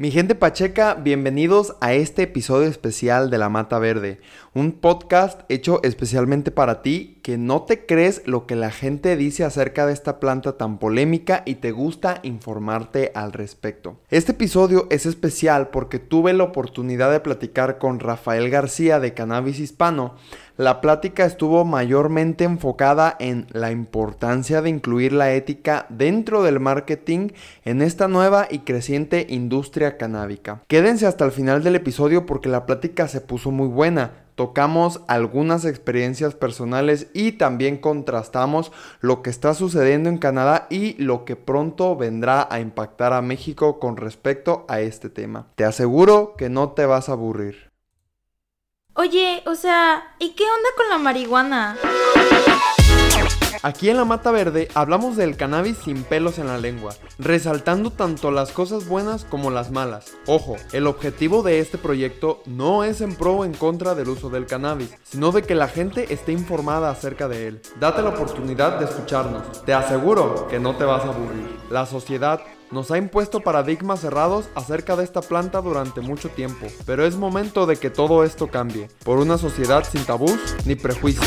Mi gente pacheca, bienvenidos a este episodio especial de La Mata Verde, un podcast hecho especialmente para ti que no te crees lo que la gente dice acerca de esta planta tan polémica y te gusta informarte al respecto. Este episodio es especial porque tuve la oportunidad de platicar con Rafael García de Cannabis Hispano, la plática estuvo mayormente enfocada en la importancia de incluir la ética dentro del marketing en esta nueva y creciente industria canábica. Quédense hasta el final del episodio porque la plática se puso muy buena. Tocamos algunas experiencias personales y también contrastamos lo que está sucediendo en Canadá y lo que pronto vendrá a impactar a México con respecto a este tema. Te aseguro que no te vas a aburrir. Oye, o sea, ¿y qué onda con la marihuana? Aquí en la Mata Verde hablamos del cannabis sin pelos en la lengua, resaltando tanto las cosas buenas como las malas. Ojo, el objetivo de este proyecto no es en pro o en contra del uso del cannabis, sino de que la gente esté informada acerca de él. Date la oportunidad de escucharnos, te aseguro que no te vas a aburrir. La sociedad nos ha impuesto paradigmas cerrados acerca de esta planta durante mucho tiempo, pero es momento de que todo esto cambie, por una sociedad sin tabús ni prejuicios.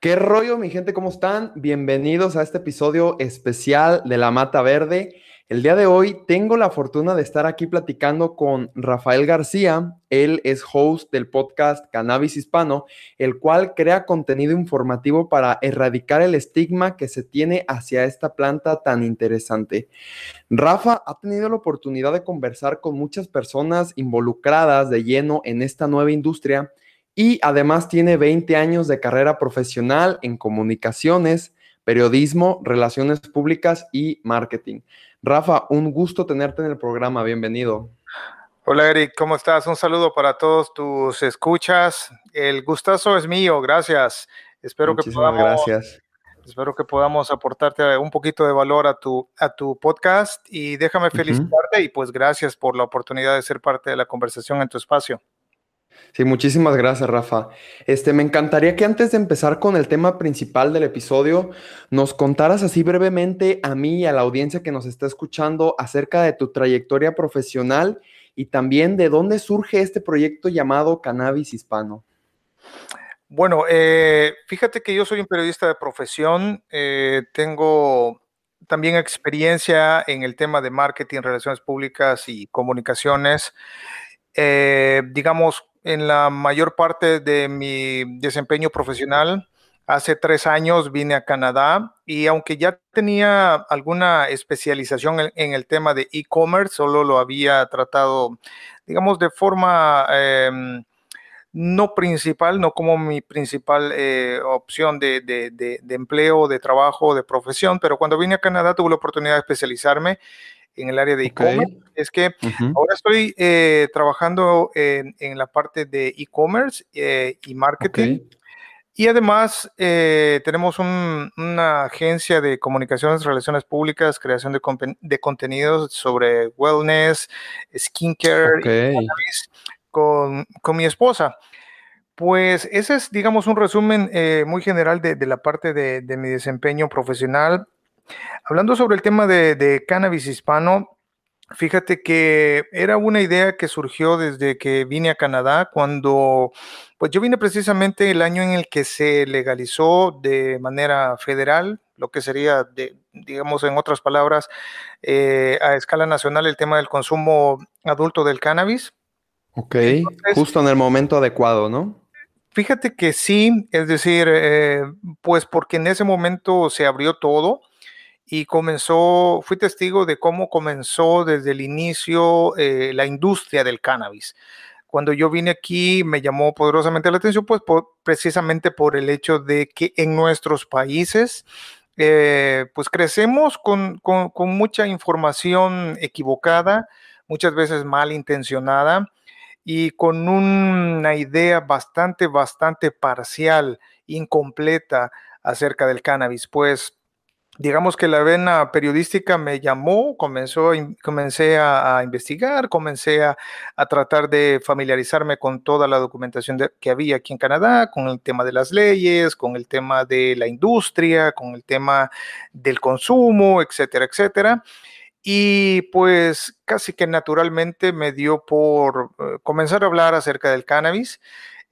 ¿Qué rollo mi gente? ¿Cómo están? Bienvenidos a este episodio especial de La Mata Verde. El día de hoy tengo la fortuna de estar aquí platicando con Rafael García. Él es host del podcast Cannabis Hispano, el cual crea contenido informativo para erradicar el estigma que se tiene hacia esta planta tan interesante. Rafa ha tenido la oportunidad de conversar con muchas personas involucradas de lleno en esta nueva industria y además tiene 20 años de carrera profesional en comunicaciones, periodismo, relaciones públicas y marketing. Rafa, un gusto tenerte en el programa, bienvenido. Hola Eric, ¿cómo estás? Un saludo para todos tus escuchas. El gustazo es mío, gracias. Espero que podamos, gracias. Espero que podamos aportarte un poquito de valor a tu, a tu podcast y déjame felicitarte y pues gracias por la oportunidad de ser parte de la conversación en tu espacio. Sí, muchísimas gracias, Rafa. Este, me encantaría que antes de empezar con el tema principal del episodio, nos contaras así brevemente a mí y a la audiencia que nos está escuchando acerca de tu trayectoria profesional y también de dónde surge este proyecto llamado Cannabis Hispano. Bueno, eh, fíjate que yo soy un periodista de profesión, eh, tengo también experiencia en el tema de marketing, relaciones públicas y comunicaciones. Eh, digamos, en la mayor parte de mi desempeño profesional. Hace tres años vine a Canadá y aunque ya tenía alguna especialización en, el tema de e-commerce, solo lo había tratado, digamos, de forma em, no principal, no como mi principal eh, opción de, de, de, empleo, de trabajo, de profesión, pero cuando vine a Canadá tuve la oportunidad de especializarme en el área de e-commerce. Es que ahora estoy eh, trabajando en, la parte de e-commerce eh, y marketing. Y además eh, tenemos una agencia de comunicaciones, relaciones públicas, creación de, de contenidos sobre wellness, skincare, con, con, mi esposa. Pues ese es, digamos, un resumen muy general de, de la parte de, de, mi desempeño profesional. Hablando sobre el tema de, cannabis hispano, Fíjate que era una idea que surgió desde que vine a Canadá, cuando, pues yo vine precisamente el año en el que se legalizó de manera federal, lo que sería, de, digamos, en otras palabras, eh, a escala nacional el tema del consumo adulto del cannabis. Ok, justo en el momento adecuado, ¿no? Fíjate que sí, es decir, eh, pues porque en ese momento se abrió todo y comenzó, fui testigo de cómo comenzó desde el inicio eh, la industria del cannabis. Cuando yo vine aquí me llamó poderosamente la atención, pues precisamente por el hecho de que en nuestros países, eh, pues crecemos con, con, mucha información equivocada, muchas veces malintencionada y con una idea bastante, bastante parcial, incompleta acerca del cannabis. Pues digamos que la vena periodística me llamó, comenzó, comencé a, investigar, comencé a, tratar de familiarizarme con toda la documentación que había aquí en Canadá, con el tema de las leyes, con el tema de la industria, con el tema del consumo, etcétera, etcétera. Y pues casi que naturalmente me dio por eh, comenzar a hablar acerca del cannabis.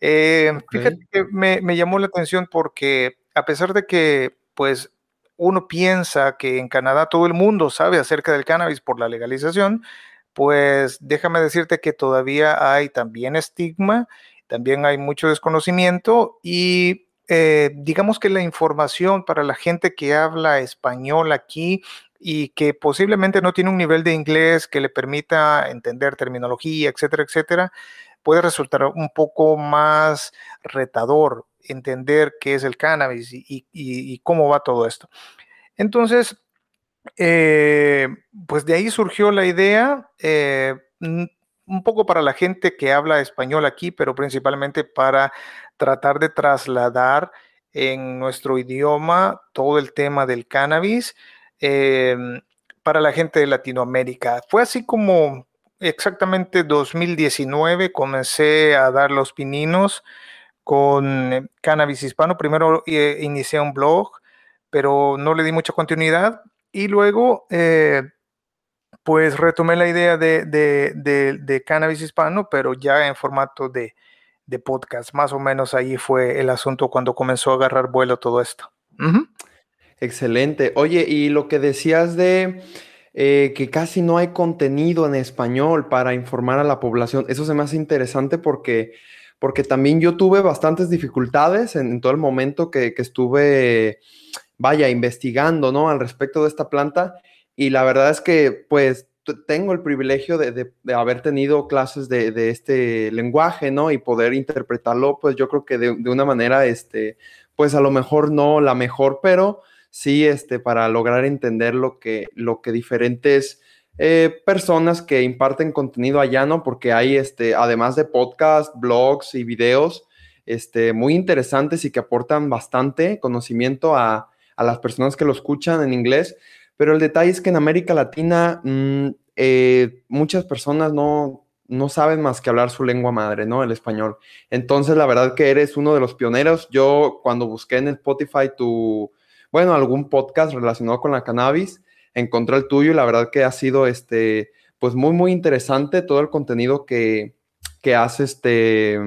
Eh, fíjate que me, me llamó la atención porque a pesar de que pues uno piensa que en Canadá todo el mundo sabe acerca del cannabis por la legalización, pues déjame decirte que todavía hay también estigma, también hay mucho desconocimiento y eh, digamos que la información para la gente que habla español aquí y que posiblemente no tiene un nivel de inglés que le permita entender terminología, etcétera, etcétera, puede resultar un poco más retador entender qué es el cannabis y, cómo va todo esto. Entonces, eh, pues de ahí surgió la idea, eh, un poco para la gente que habla español aquí, pero principalmente para tratar de trasladar en nuestro idioma todo el tema del cannabis em, para la gente de Latinoamérica. Fue así como exactamente 2019 comencé a dar los pininos con eh, Cannabis Hispano. Primero eh, inicié un blog, pero no le di mucha continuidad. Y luego, eh, pues retomé la idea de, Cannabis Hispano, pero ya en formato de, podcast. Más o menos ahí fue el asunto cuando comenzó a agarrar vuelo todo esto. Excelente. Oye, y lo que decías de que casi no hay contenido en español para informar a la población, eso se me hace interesante porque porque también yo tuve bastantes dificultades en, todo el momento que, estuve, vaya, investigando, ¿no? Al respecto de esta planta. Y la verdad es que, pues, tengo el privilegio de, haber tenido clases de, este lenguaje, ¿no? Y poder interpretarlo, pues yo creo que de, una manera, este, pues a lo mejor no la mejor, pero sí, este, para lograr entender lo que, lo que diferentes eh, personas que imparten contenido allá, ¿no? Porque hay, este, además de podcast, blogs y videos, este, muy interesantes y que aportan bastante conocimiento a, las personas que lo escuchan en inglés. Pero el detalle es que en América Latina mm, eh, muchas personas no, no saben más que hablar su lengua madre, ¿no? El español. Entonces, la verdad que eres uno de los pioneros. Yo cuando busqué en Spotify tu, bueno, algún podcast relacionado con la cannabis, encontré el tuyo y la verdad que ha sido este, pues muy, muy interesante todo el contenido que, que has este,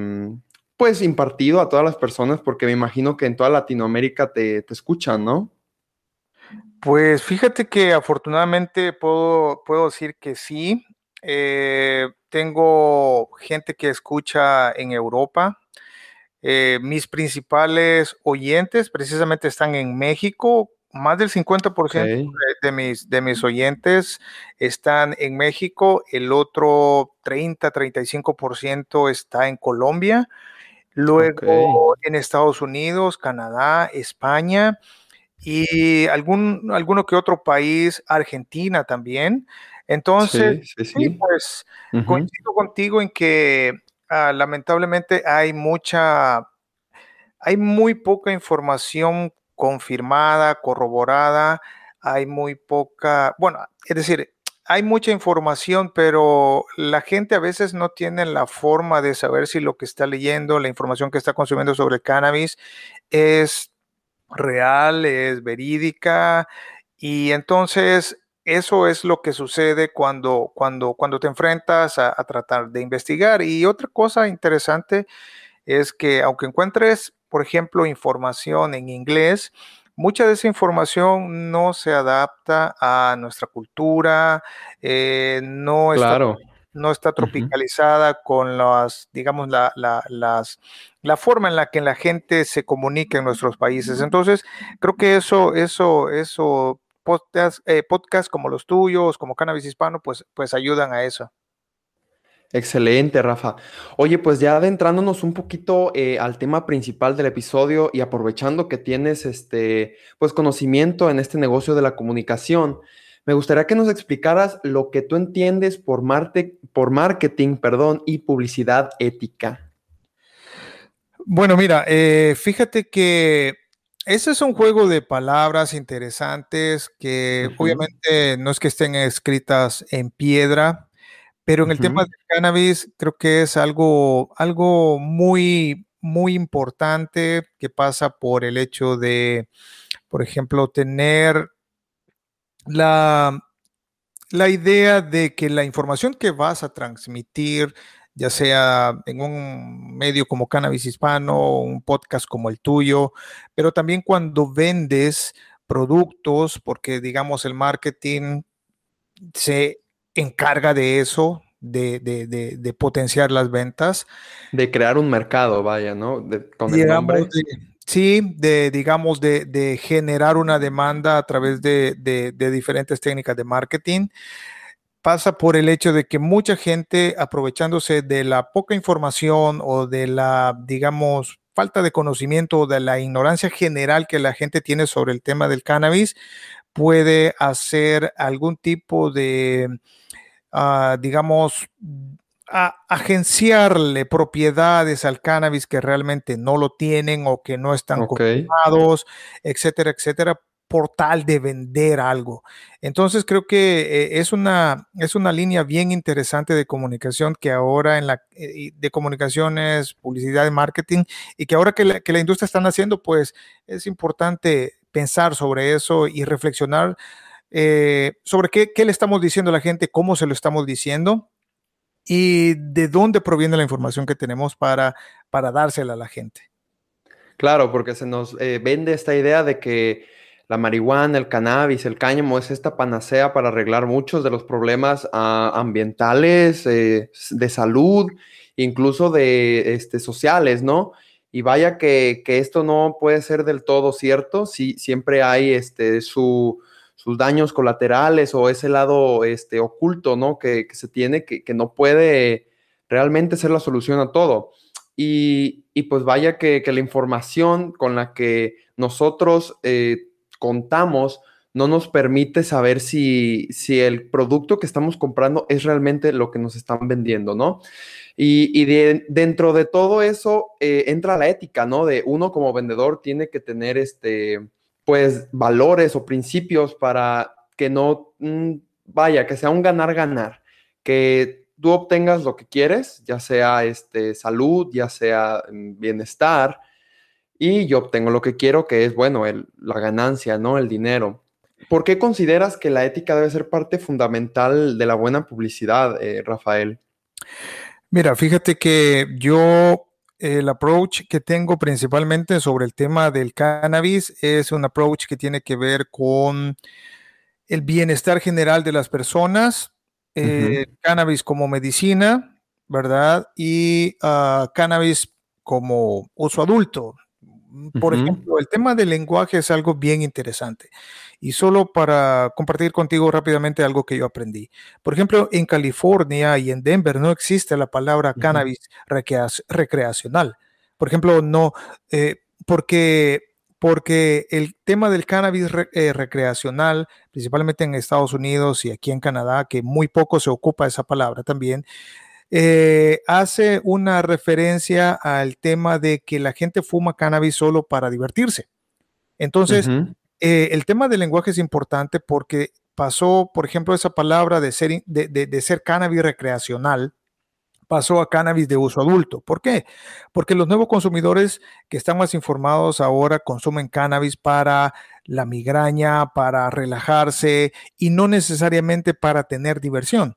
pues impartido a todas las personas, porque me imagino que en toda Latinoamérica te, escuchan, ¿no? Pues fíjate que afortunadamente puedo, puedo decir que sí. Eh, tengo gente que escucha en Europa. Eh, mis principales oyentes precisamente están en México, más del 50% de, mis, de mis oyentes están en México, el otro 30-35% está en Colombia, luego en Estados Unidos, Canadá, España y algún, alguno que otro país, Argentina también. Entonces, sí, pues coincido contigo en que ah, lamentablemente hay mucha, hay muy poca información confirmada, corroborada, hay muy poca, bueno, es decir, hay mucha información, pero la gente a veces no tiene la forma de saber si lo que está leyendo, la información que está consumiendo sobre cannabis es real, es verídica, y entonces eso es lo que sucede cuando, cuando, cuando te enfrentas a, a tratar de investigar. Y otra cosa interesante es que aunque encuentres por ejemplo, información en inglés, mucha de esa información no se adapta a nuestra cultura, eh, no, está, no está tropicalizada con las, digamos, la, las, la forma en la que la gente se comunica en nuestros países. Entonces, creo que eso, eso, eso, podcast, eh, podcasts como los tuyos, como Cannabis Hispano, pues, pues ayudan a eso. Excelente, Rafa. Oye, pues ya adentrándonos un poquito eh, al tema principal del episodio y aprovechando que tienes este, pues conocimiento en este negocio de la comunicación, me gustaría que nos explicaras lo que tú entiendes por, por marketing, perdón, y publicidad ética. Bueno, mira, eh, fíjate que Ese es un juego de palabras interesantes que obviamente no es que estén escritas en piedra, pero en el tema del cannabis creo que es algo, algo muy, muy importante que pasa por el hecho de, por ejemplo, tener la, la idea de que la información que vas a transmitir ya sea en un medio como Cannabis Hispano, un podcast como el tuyo, pero también cuando vendes productos, porque digamos el marketing se encarga de eso, de, potenciar las ventas. De crear un mercado, vaya, ¿no? con el nombre. sí, de, digamos, de, generar una demanda a través de, diferentes técnicas de marketing pasa por el hecho de que mucha gente, aprovechándose de la poca información o de la, digamos, falta de conocimiento o de la ignorancia general que la gente tiene sobre el tema del cannabis, puede hacer algún tipo de, digamos, agenciarle propiedades al cannabis que realmente no lo tienen o que no están okay. etcétera, etcétera, portal de vender algo. Entonces creo que eh, es, una, es una línea bien interesante de comunicación que ahora en la eh, de comunicaciones, publicidad y marketing y que ahora que la, que la industria están haciendo, pues es importante pensar sobre eso y reflexionar eh, sobre qué, qué le estamos diciendo a la gente, cómo se lo estamos diciendo y de dónde proviene la información que tenemos para, para dársela a la gente. Claro, porque se nos vende esta idea de que la marihuana, el cannabis, el cáñamo es esta panacea para arreglar muchos de los problemas ah, ambientales, eh, de salud, incluso de este, sociales, ¿no? Y vaya que, esto no puede ser del todo cierto, sí, siempre hay este, sus daños colaterales o ese lado este, oculto, ¿no? Que, se tiene, que, no puede realmente ser la solución a todo. Y, pues vaya que, la información con la que nosotros eh, contamos no nos permite saber si, si, el producto que estamos comprando es realmente lo que nos están vendiendo, ¿no? Y, dentro de todo eso eh, entra la ética, ¿no? De uno como vendedor tiene que tener este, pues, valores o principios para que no, mm, vaya, que sea un ganar-ganar, que tú obtengas lo que quieres, ya sea este, salud, ya sea mm, bienestar, y yo obtengo lo que quiero, que es, bueno, la ganancia, ¿no? El dinero. ¿Por qué consideras que la ética debe ser parte fundamental de la buena publicidad, eh, Rafael? Mira, fíjate que yo el approach que tengo principalmente sobre el tema del cannabis es un approach que tiene que ver con el bienestar general de las personas, eh, cannabis como medicina, ¿verdad? Y uh, cannabis como uso adulto, por ejemplo, el tema del lenguaje es algo bien interesante. Y solo para compartir contigo rápidamente algo que yo aprendí. Por ejemplo, en California y en Denver no existe la palabra cannabis recreacional. Por ejemplo, no, eh, porque, porque el tema del cannabis eh, recreacional, principalmente en Estados Unidos y aquí en Canadá, que muy poco se ocupa esa palabra también, eh, hace una referencia al tema de que la gente fuma cannabis solo para divertirse. Entonces, eh, el tema del lenguaje es importante porque pasó, por ejemplo, esa palabra de ser, de, ser cannabis recreacional, pasó a cannabis de uso adulto. ¿Por qué? Porque los nuevos consumidores que están más informados ahora consumen cannabis para la migraña, para relajarse y no necesariamente para tener diversión.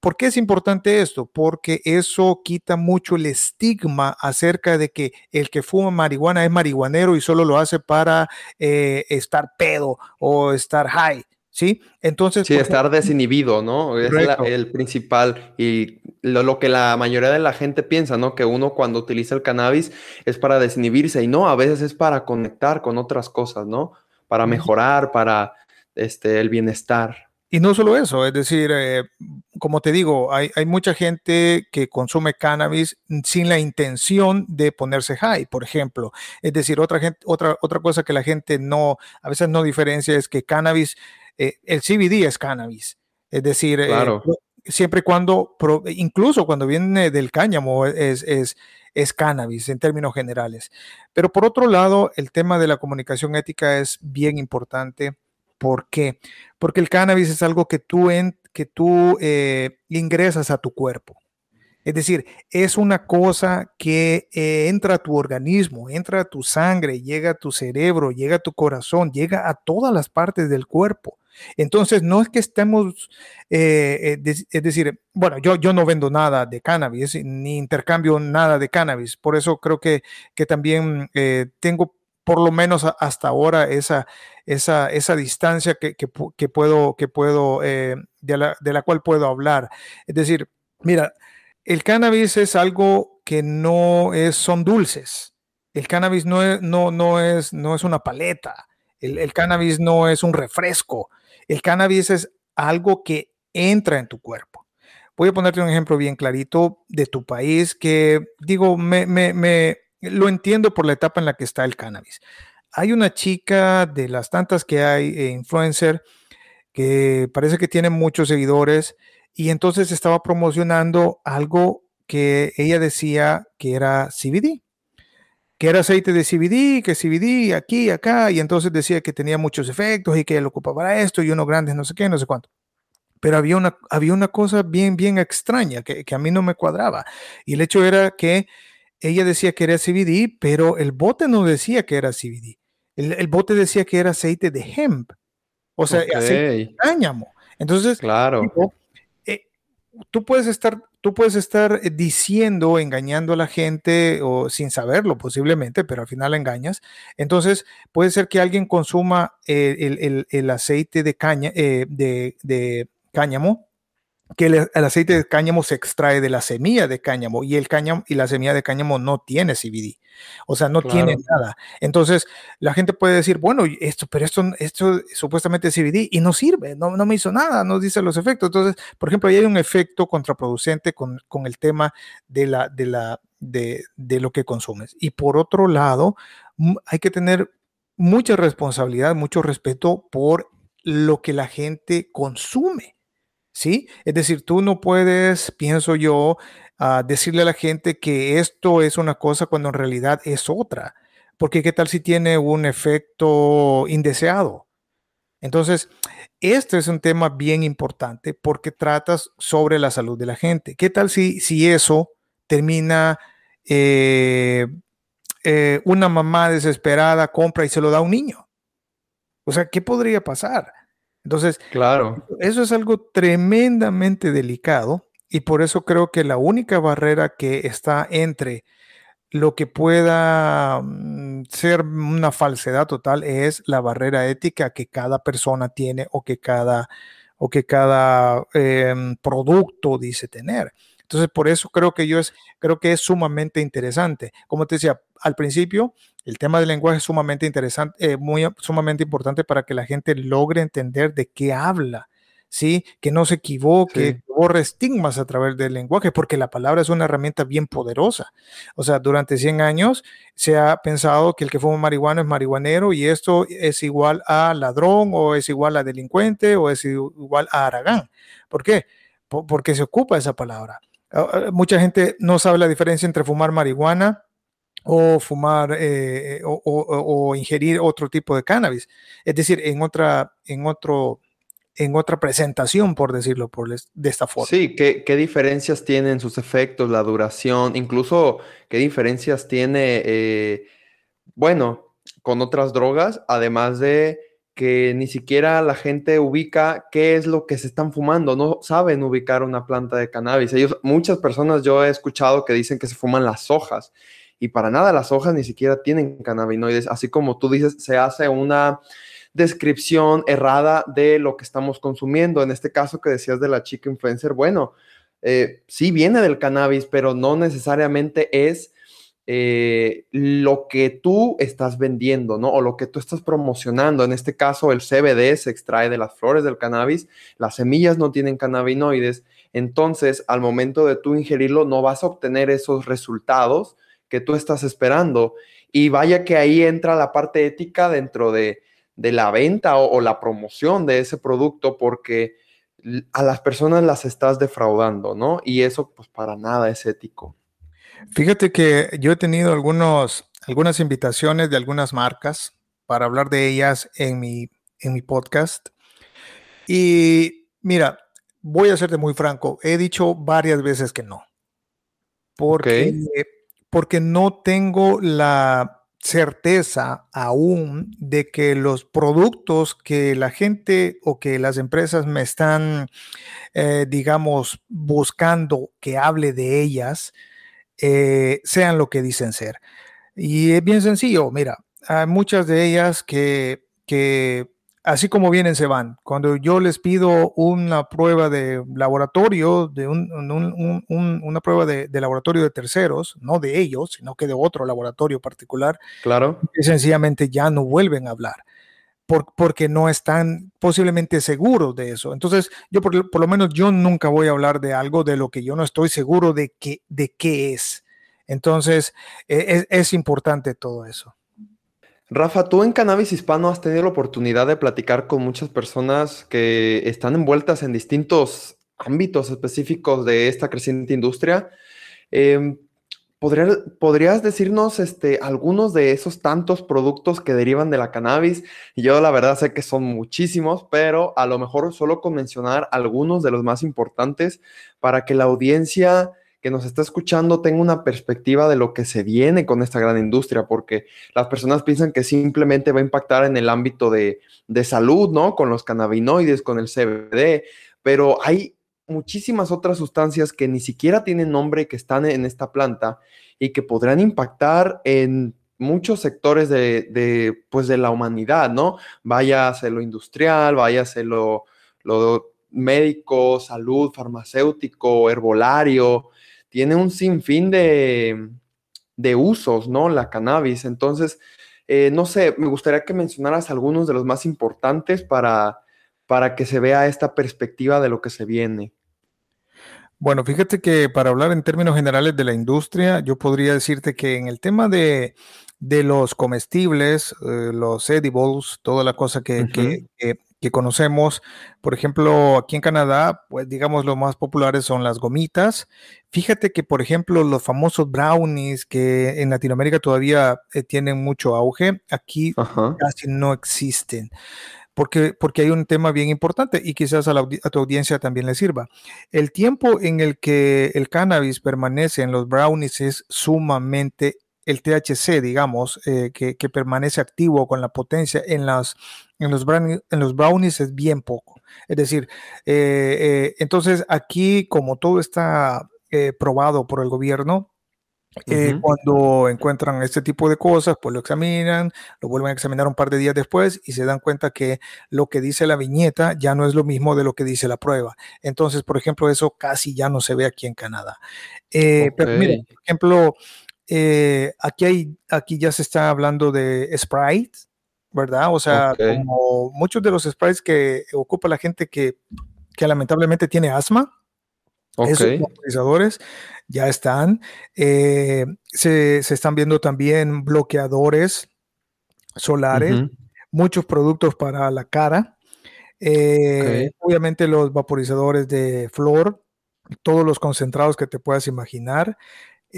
¿Por qué es importante esto? Porque eso quita mucho el estigma acerca de que el que fuma marihuana es marihuanero y solo lo hace para eh, estar pedo o estar high. ¿Sí? Entonces. Sí, estar desinhibido, ¿no? Es el principal y lo, que la mayoría de la gente piensa, ¿no? Que uno cuando utiliza el cannabis es para desinhibirse y no, a veces es para conectar con otras cosas, ¿no? Para mejorar, para este, el bienestar. Y no solo eso, es decir, eh, como te digo, hay, mucha gente que consume cannabis sin la intención de ponerse high, por ejemplo. Es decir, otra, gente, otra, otra cosa que la gente no, a veces no diferencia es que cannabis, eh, el CBD es cannabis. Es decir, eh, siempre y cuando, incluso cuando viene del cáñamo, es, es, es cannabis en términos generales. Pero por otro lado, el tema de la comunicación ética es bien importante. ¿Por qué? Porque el cannabis es algo que tú, en, que tú eh, ingresas a tu cuerpo. Es decir, es una cosa que eh, entra a tu organismo, entra a tu sangre, llega a tu cerebro, llega a tu corazón, llega a todas las partes del cuerpo. Entonces, no es que estemos, eh, eh, es decir, bueno, yo, yo no vendo nada de cannabis, ni intercambio nada de cannabis, por eso creo que, que también tengo por lo menos hasta ahora esa, esa, esa distancia que, que, puedo, que puedo de, la, de la cual puedo hablar. Es decir, mira, el cannabis es algo que no es, son dulces. El cannabis no es, no, no es, no es una paleta. El, cannabis no es un refresco. El cannabis es algo que entra en tu cuerpo. Voy a ponerte un ejemplo bien clarito de tu país que digo, me, lo entiendo por la etapa en la que está el cannabis. Hay una chica de las tantas que hay, eh, influencer, que parece que tiene muchos seguidores y entonces estaba promocionando algo que ella decía que era CBD, que era aceite de CBD, que CBD aquí, acá, y entonces decía que tenía muchos efectos y que lo ocupaba para esto y uno grande, no sé qué, no sé cuánto. Pero había una, había una cosa bien, bien extraña que, a mí no me cuadraba. Y el hecho era que ella decía que era CBD, pero el bote no decía que era CBD. El, bote decía que era aceite de hemp, o sea, aceite de cáñamo. Entonces, claro tú puedes estar, tú puedes estar eh, diciendo, engañando a la gente o sin saberlo posiblemente, pero al final engañas. Entonces puede ser que alguien consuma eh, el, aceite de caña, eh, de, de cáñamo que el, aceite de cáñamo se extrae de la semilla de cáñamo y el cáñamo y la semilla de cáñamo no tiene CBD. O sea, no tiene nada. Entonces, la gente puede decir, bueno, esto, pero esto, esto supuestamente es CBD y no sirve, no, no me hizo nada, no dice los efectos. Entonces, por ejemplo, ahí hay un efecto contraproducente con, con el tema de, la, de, la, de, de lo que consumes. Y por otro lado, hay que tener mucha responsabilidad, mucho respeto por lo que la gente consume. ¿Sí? Es decir, tú no puedes, pienso yo, ah, decirle a la gente que esto es una cosa cuando en realidad es otra, porque qué tal si tiene un efecto indeseado. Entonces, este es un tema bien importante porque tratas sobre la salud de la gente. ¿Qué tal si, si eso termina eh, eh, una mamá desesperada compra y se lo da a un niño? O sea, ¿qué podría pasar? Entonces, claro. eso es algo tremendamente delicado y por eso creo que la única barrera que está entre lo que pueda mm, ser una falsedad total es la barrera ética que cada persona tiene o que cada, o que cada em, producto dice tener. Entonces, por eso creo que yo es, creo que es sumamente interesante. Como te decía al principio, el tema del lenguaje es sumamente interesante, eh, muy sumamente importante para que la gente logre entender de qué habla. ¿sí? Que no se equivoque, que borre estigmas a través del lenguaje, porque la palabra es una herramienta bien poderosa. O sea, durante 100 años se ha pensado que el que fuma marihuana es marihuanero y esto es igual a ladrón o es igual a delincuente o es igual a aragán. ¿Por qué? porque se ocupa esa palabra. Ah, ah, mucha gente no sabe la diferencia entre fumar marihuana o fumar eh, o, ingerir otro tipo de cannabis. Es decir, en otra, en otro, en otra presentación, por decirlo por de esta forma. Sí, ¿qué, ¿qué, diferencias tienen sus efectos, la duración, incluso qué diferencias tiene, eh, bueno, con otras drogas, además de que ni siquiera la gente ubica qué es lo que se están fumando, no saben ubicar una planta de cannabis. Ellos, muchas personas yo he escuchado que dicen que se fuman las hojas y para nada las hojas ni siquiera tienen cannabinoides, así como tú dices, se hace una descripción errada de lo que estamos consumiendo. En este caso que decías de la chica influencer, bueno, eh, sí viene del cannabis, pero no necesariamente es eh, lo que tú estás vendiendo, ¿no? O lo que tú estás promocionando. En este caso, el CBD se extrae de las flores del cannabis, las semillas no tienen cannabinoides, entonces al momento de tú ingerirlo no vas a obtener esos resultados que tú estás esperando. Y vaya que ahí entra la parte ética dentro de, la venta o, o la promoción de ese producto porque a las personas las estás defraudando, ¿no? Y eso pues para nada es ético. Fíjate que yo he tenido algunos, algunas invitaciones de algunas marcas para hablar de ellas en mi, en mi podcast. Y mira, voy a serte muy franco, he dicho varias veces que no. Porque, porque no tengo la certeza aún de que los productos que la gente o que las empresas me están, eh, digamos, buscando que hable de ellas, eh, sean lo que dicen ser. Y es bien sencillo, mira, hay muchas de ellas que, que así como vienen, se van. Cuando yo les pido una prueba de laboratorio, de una prueba de, laboratorio de terceros, no de ellos, sino que de otro laboratorio particular, claro. sencillamente ya no vuelven a hablar. porque no están posiblemente seguros de eso. Entonces, yo por, lo menos yo nunca voy a hablar de algo de lo que yo no estoy seguro de, que, de qué es. Entonces, e, es importante todo eso. Rafa, tú en Cannabis Hispano has tenido la oportunidad de platicar con muchas personas que están envueltas en distintos ámbitos específicos de esta creciente industria. Em, ¿podrías decirnos este, algunos de esos tantos productos que derivan de la cannabis? Yo la verdad sé que son muchísimos, pero a lo mejor solo con mencionar algunos de los más importantes para que la audiencia que nos está escuchando tenga una perspectiva de lo que se viene con esta gran industria, porque las personas piensan que simplemente va a impactar en el ámbito de, salud, ¿no? Con los cannabinoides, con el CBD, pero hay muchísimas otras sustancias que ni siquiera tienen nombre, que están en esta planta y que podrán impactar en muchos sectores de, pues de la humanidad, ¿no? Váyase lo industrial, váyase lo, lo médico, salud, farmacéutico, herbolario, tiene un sinfín de, de usos, ¿no? La cannabis. Entonces, eh, no sé, me gustaría que mencionaras algunos de los más importantes para, para que se vea esta perspectiva de lo que se viene. Bueno, fíjate que para hablar en términos generales de la industria, yo podría decirte que en el tema de, los comestibles, eh, los edibles, toda la cosa que, que conocemos. Por ejemplo, aquí en Canadá, pues digamos los más populares son las gomitas. Fíjate que, por ejemplo, los famosos brownies que en Latinoamérica todavía eh, tienen mucho auge, aquí casi no existen. Porque, porque hay un tema bien importante y quizás a, a, tu audiencia también le sirva. El tiempo en el que el cannabis permanece en los brownies es sumamente el THC, digamos, eh, que, permanece activo con la potencia en, las, en, los, brownies, en los brownies es bien poco. Es decir, eh, eh, entonces aquí como todo está probado por el gobierno, cuando encuentran este tipo de cosas, pues lo examinan, lo vuelven a examinar un par de días después y se dan cuenta que lo que dice la viñeta ya no es lo mismo de lo que dice la prueba. Entonces, por ejemplo, eso casi ya no se ve aquí en Canadá. Pero miren, por ejemplo, eh, aquí, hay, aquí ya se está hablando de Sprite, ¿verdad? O sea, como muchos de los sprites que ocupa la gente que, lamentablemente tiene asma, esos vaporizadores ya están. Eh, se, están viendo también bloqueadores solares, muchos productos para la cara. Eh, obviamente los vaporizadores de flor, todos los concentrados que te puedas imaginar.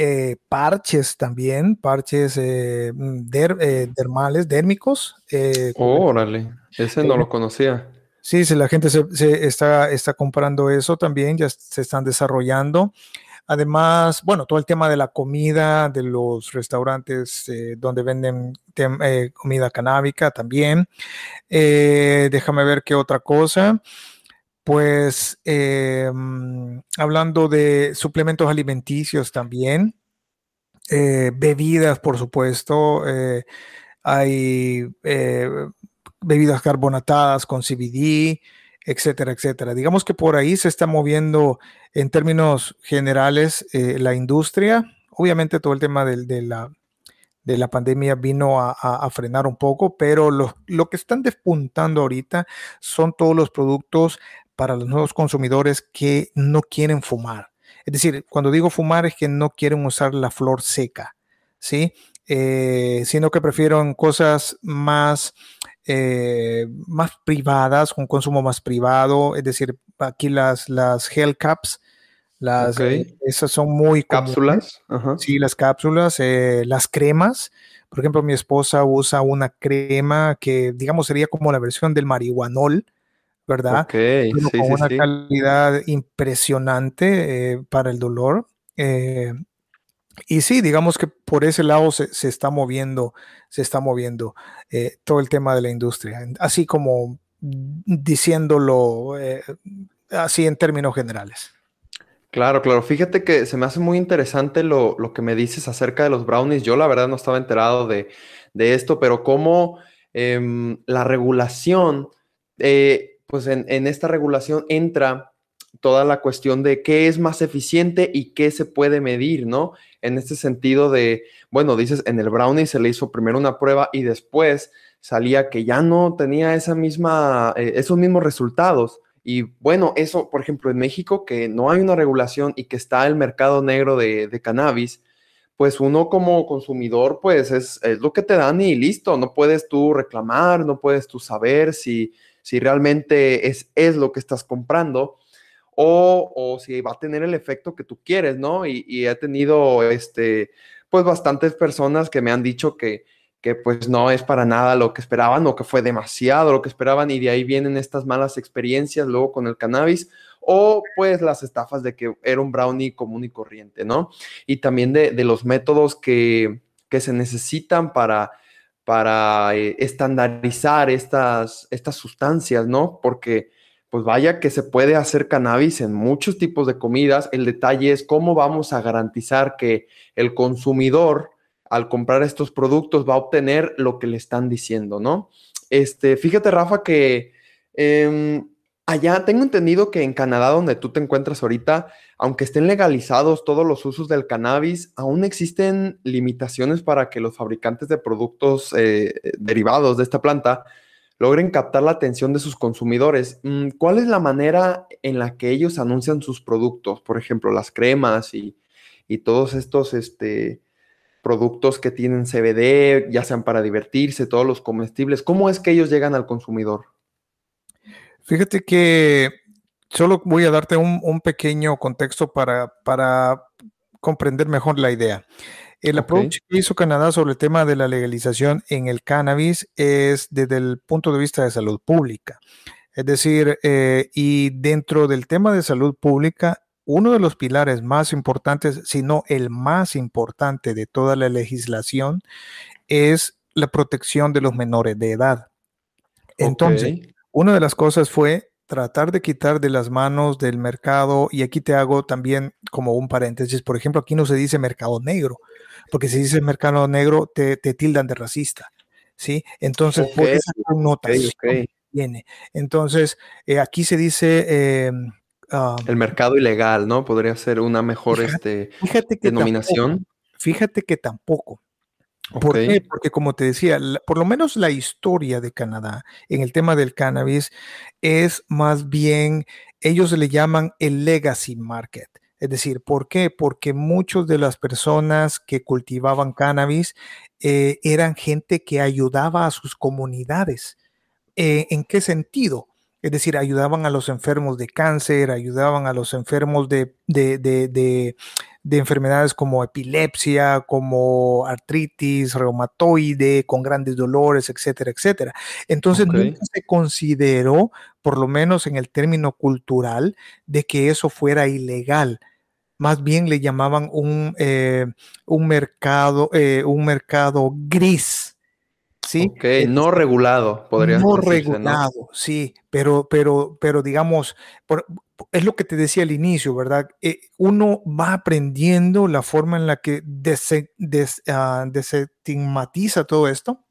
Eh, parches también, parches eh, mm, eh, dermales, dérmicos. órale, ese no lo conocía. Sí, sí, la gente se, está, está comprando eso también, ya se están desarrollando. Además, bueno, todo el tema de la comida, de los restaurantes donde venden comida canábica también. déjame ver qué otra cosa pues em, hablando de suplementos alimenticios también, eh, bebidas, por supuesto, eh, hay eh, bebidas carbonatadas con CBD, etcétera, etcétera. Digamos que por ahí se está moviendo en términos generales la industria. Obviamente todo el tema de, la, de la pandemia vino a, frenar un poco, pero lo, lo, que están despuntando ahorita son todos los productos para los nuevos consumidores que no quieren fumar. Es decir, cuando digo fumar es que no quieren usar la flor seca, ¿sí? Eh, sino que prefieren cosas más, eh, más privadas, con consumo más privado, es decir, aquí las, las Hell Caps, Las, eh, esas son muy cápsulas. Sí, las cápsulas, eh, las cremas. Por ejemplo, mi esposa usa una crema que, digamos, sería como la versión del marihuanol, ¿verdad? Sí, con una sí. calidad impresionante eh, para el dolor. y sí, digamos que por ese lado se, se está moviendo, se está moviendo todo el tema de la industria, así como diciéndolo así en términos generales. Claro, claro. Fíjate que se me hace muy interesante lo, lo, que me dices acerca de los brownies. Yo la verdad no estaba enterado de, de esto, pero cómo eh, la regulación, eh, pues en, en, esta regulación entra toda la cuestión de qué es más eficiente y qué se puede medir, ¿no? En este sentido de, bueno, dices, en el brownie se le hizo primero una prueba y después salía que ya no tenía esa misma, eh, esos mismos resultados. Y bueno, eso, por ejemplo, en México, que no hay una regulación y que está el mercado negro de, de cannabis, pues uno como consumidor, pues es, es, lo que te dan y listo, no puedes tú reclamar, no puedes tú saber si, si realmente es, es lo que estás comprando o, o, si va a tener el efecto que tú quieres, ¿no? Y, he tenido, este, pues bastantes personas que me han dicho que, que pues no es para nada lo que esperaban o que fue demasiado lo que esperaban y de ahí vienen estas malas experiencias luego con el cannabis o pues las estafas de que era un brownie común y corriente, ¿no? Y también de, de los métodos que, que, se necesitan para, para eh, estandarizar estas, estas sustancias, ¿no? Porque pues vaya que se puede hacer cannabis en muchos tipos de comidas. El detalle es cómo vamos a garantizar que el consumidor al comprar estos productos va a obtener lo que le están diciendo, ¿no? Este, fíjate, Rafa, que eh, allá tengo entendido que en Canadá, donde tú te encuentras ahorita, aunque estén legalizados todos los usos del cannabis, aún existen limitaciones para que los fabricantes de productos eh, derivados de esta planta logren captar la atención de sus consumidores. Mm, ¿Cuál es la manera en la que ellos anuncian sus productos? Por ejemplo, las cremas y, y todos estos, este, productos que tienen CBD, ya sean para divertirse, todos los comestibles. ¿Cómo es que ellos llegan al consumidor? Fíjate que solo voy a darte un, un pequeño contexto para, para, comprender mejor la idea. El okay. approach que hizo Canadá sobre el tema de la legalización en el cannabis es desde el punto de vista de salud pública. Es decir, eh, y dentro del tema de salud pública, uno de los pilares más importantes, si no el más importante de toda la legislación, es la protección de los menores de edad. Entonces, okay. Una de las cosas fue tratar de quitar de las manos del mercado, y aquí te hago también como un paréntesis, por ejemplo, aquí no se dice mercado negro, porque si dice mercado negro te, te tildan de racista, ¿sí? Entonces, okay. por esa connotación okay, viene. Entonces, eh, aquí se dice... Eh, Um, el mercado ilegal, ¿no? Podría ser una mejor fíjate, este, fíjate que denominación. Tampoco, fíjate que tampoco. ¿Por okay. qué? Porque como te decía, la, por lo menos la historia de Canadá en el tema del cannabis es más bien, ellos le llaman el legacy market. Es decir, ¿por qué? Porque muchas de las personas que cultivaban cannabis eh, eran gente que ayudaba a sus comunidades. Eh, ¿En qué sentido? Es decir, ayudaban a los enfermos de cáncer, ayudaban a los enfermos de, de, de, de, enfermedades como epilepsia, como artritis reumatoide, con grandes dolores, etcétera, etcétera. Entonces okay. nunca se consideró, por lo menos en el término cultural, de que eso fuera ilegal. Más bien le llamaban un, eh, un mercado, eh, un mercado gris. ¿Sí? Okay, no regulado, podría No decirse, regulado, ¿no? sí, pero, pero, pero digamos, por, es lo que te decía al inicio, ¿verdad? Eh, uno va aprendiendo la forma en la que des, des, uh, desestigmatiza todo esto.